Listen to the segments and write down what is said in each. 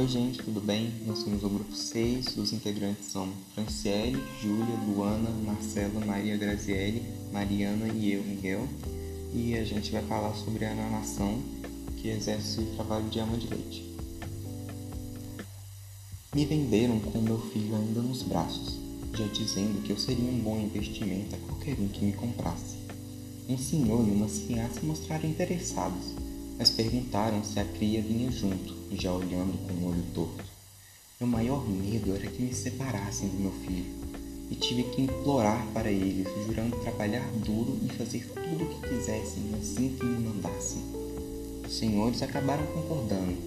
Oi gente, tudo bem? Nós somos o grupo 6, os integrantes são Franciele, Júlia, Luana, Marcela, Maria Graziele, Mariana e eu, Miguel. E a gente vai falar sobre a nação que exerce o trabalho de ama de leite. Me venderam com meu filho ainda nos braços, já dizendo que eu seria um bom investimento a qualquer um que me comprasse. Um senhor e uma senhora se mostraram interessados, mas perguntaram se a cria vinha junto, já olhando com o olho torto. Meu maior medo era que me separassem do meu filho, e tive que implorar para eles, jurando trabalhar duro e fazer tudo o que quisessem assim que me mandassem. Os senhores acabaram concordando,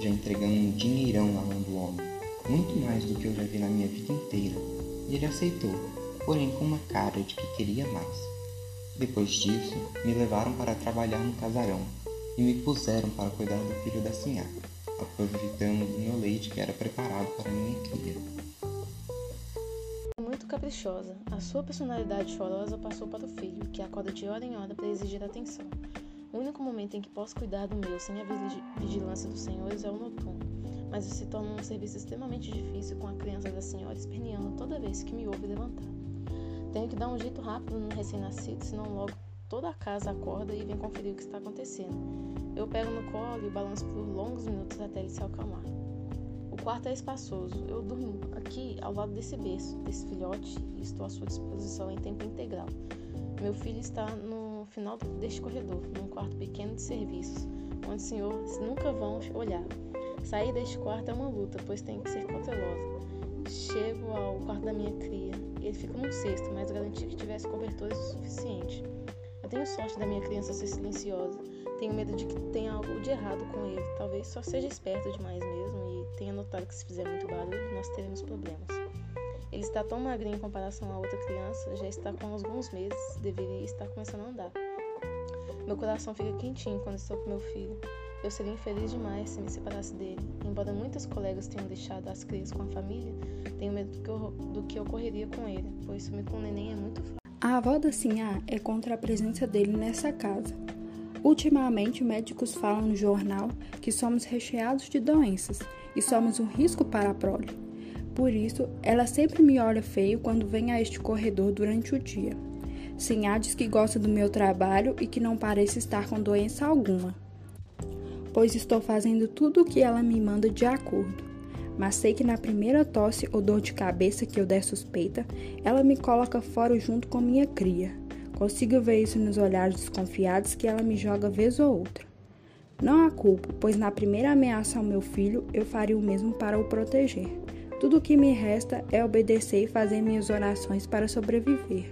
já entregando um dinheirão na mão do homem muito mais do que eu já vi na minha vida inteira, e ele aceitou, porém com uma cara de que queria mais. Depois disso, me levaram para trabalhar no casarão e me puseram para cuidar do filho da sinhá, aproveitando do meu leite que era preparado para minha cria. Muito caprichosa, a sua personalidade chorosa passou para o filho, que acorda de hora em hora para exigir atenção. O único momento em que posso cuidar do meu sem a vigilância dos senhores é o noturno mas se torna um serviço extremamente difícil com a criança da senhora esperneando toda vez que me ouve levantar. Tenho que dar um jeito rápido no recém-nascido, senão logo toda a casa acorda e vem conferir o que está acontecendo. Eu pego no colo e balanço por longos minutos até ele se acalmar. O quarto é espaçoso. Eu durmo aqui ao lado desse berço, desse filhote, e estou à sua disposição em tempo integral. Meu filho está no final deste corredor, num quarto pequeno de serviços, onde os senhores nunca vão olhar. Sair deste quarto é uma luta, pois tem que ser cautelosa. Chego ao quarto da minha cria. Ele fica num cesto, mas garanti que tivesse cobertores o suficiente. Eu tenho sorte da minha criança ser silenciosa. Tenho medo de que tenha algo de errado com ele. Talvez só seja esperto demais mesmo e tenha notado que se fizer muito barulho, nós teremos problemas. Ele está tão magrinho em comparação a outra criança, já está com alguns meses, deveria estar começando a andar. Meu coração fica quentinho quando estou com meu filho. Eu seria infeliz demais se me separasse dele. Embora muitos colegas tenham deixado as crias com a família, tenho medo do que, do que ocorreria com ele, pois sumir com o neném é muito fácil. A avó da Sinhá é contra a presença dele nessa casa. Ultimamente, médicos falam no jornal que somos recheados de doenças e somos um risco para a prole. Por isso, ela sempre me olha feio quando vem a este corredor durante o dia. Sinhá diz que gosta do meu trabalho e que não parece estar com doença alguma pois estou fazendo tudo o que ela me manda de acordo. Mas sei que na primeira tosse ou dor de cabeça que eu der suspeita, ela me coloca fora junto com minha cria. Consigo ver isso nos olhares desconfiados que ela me joga vez ou outra. Não a culpo, pois na primeira ameaça ao meu filho eu faria o mesmo para o proteger. Tudo o que me resta é obedecer e fazer minhas orações para sobreviver.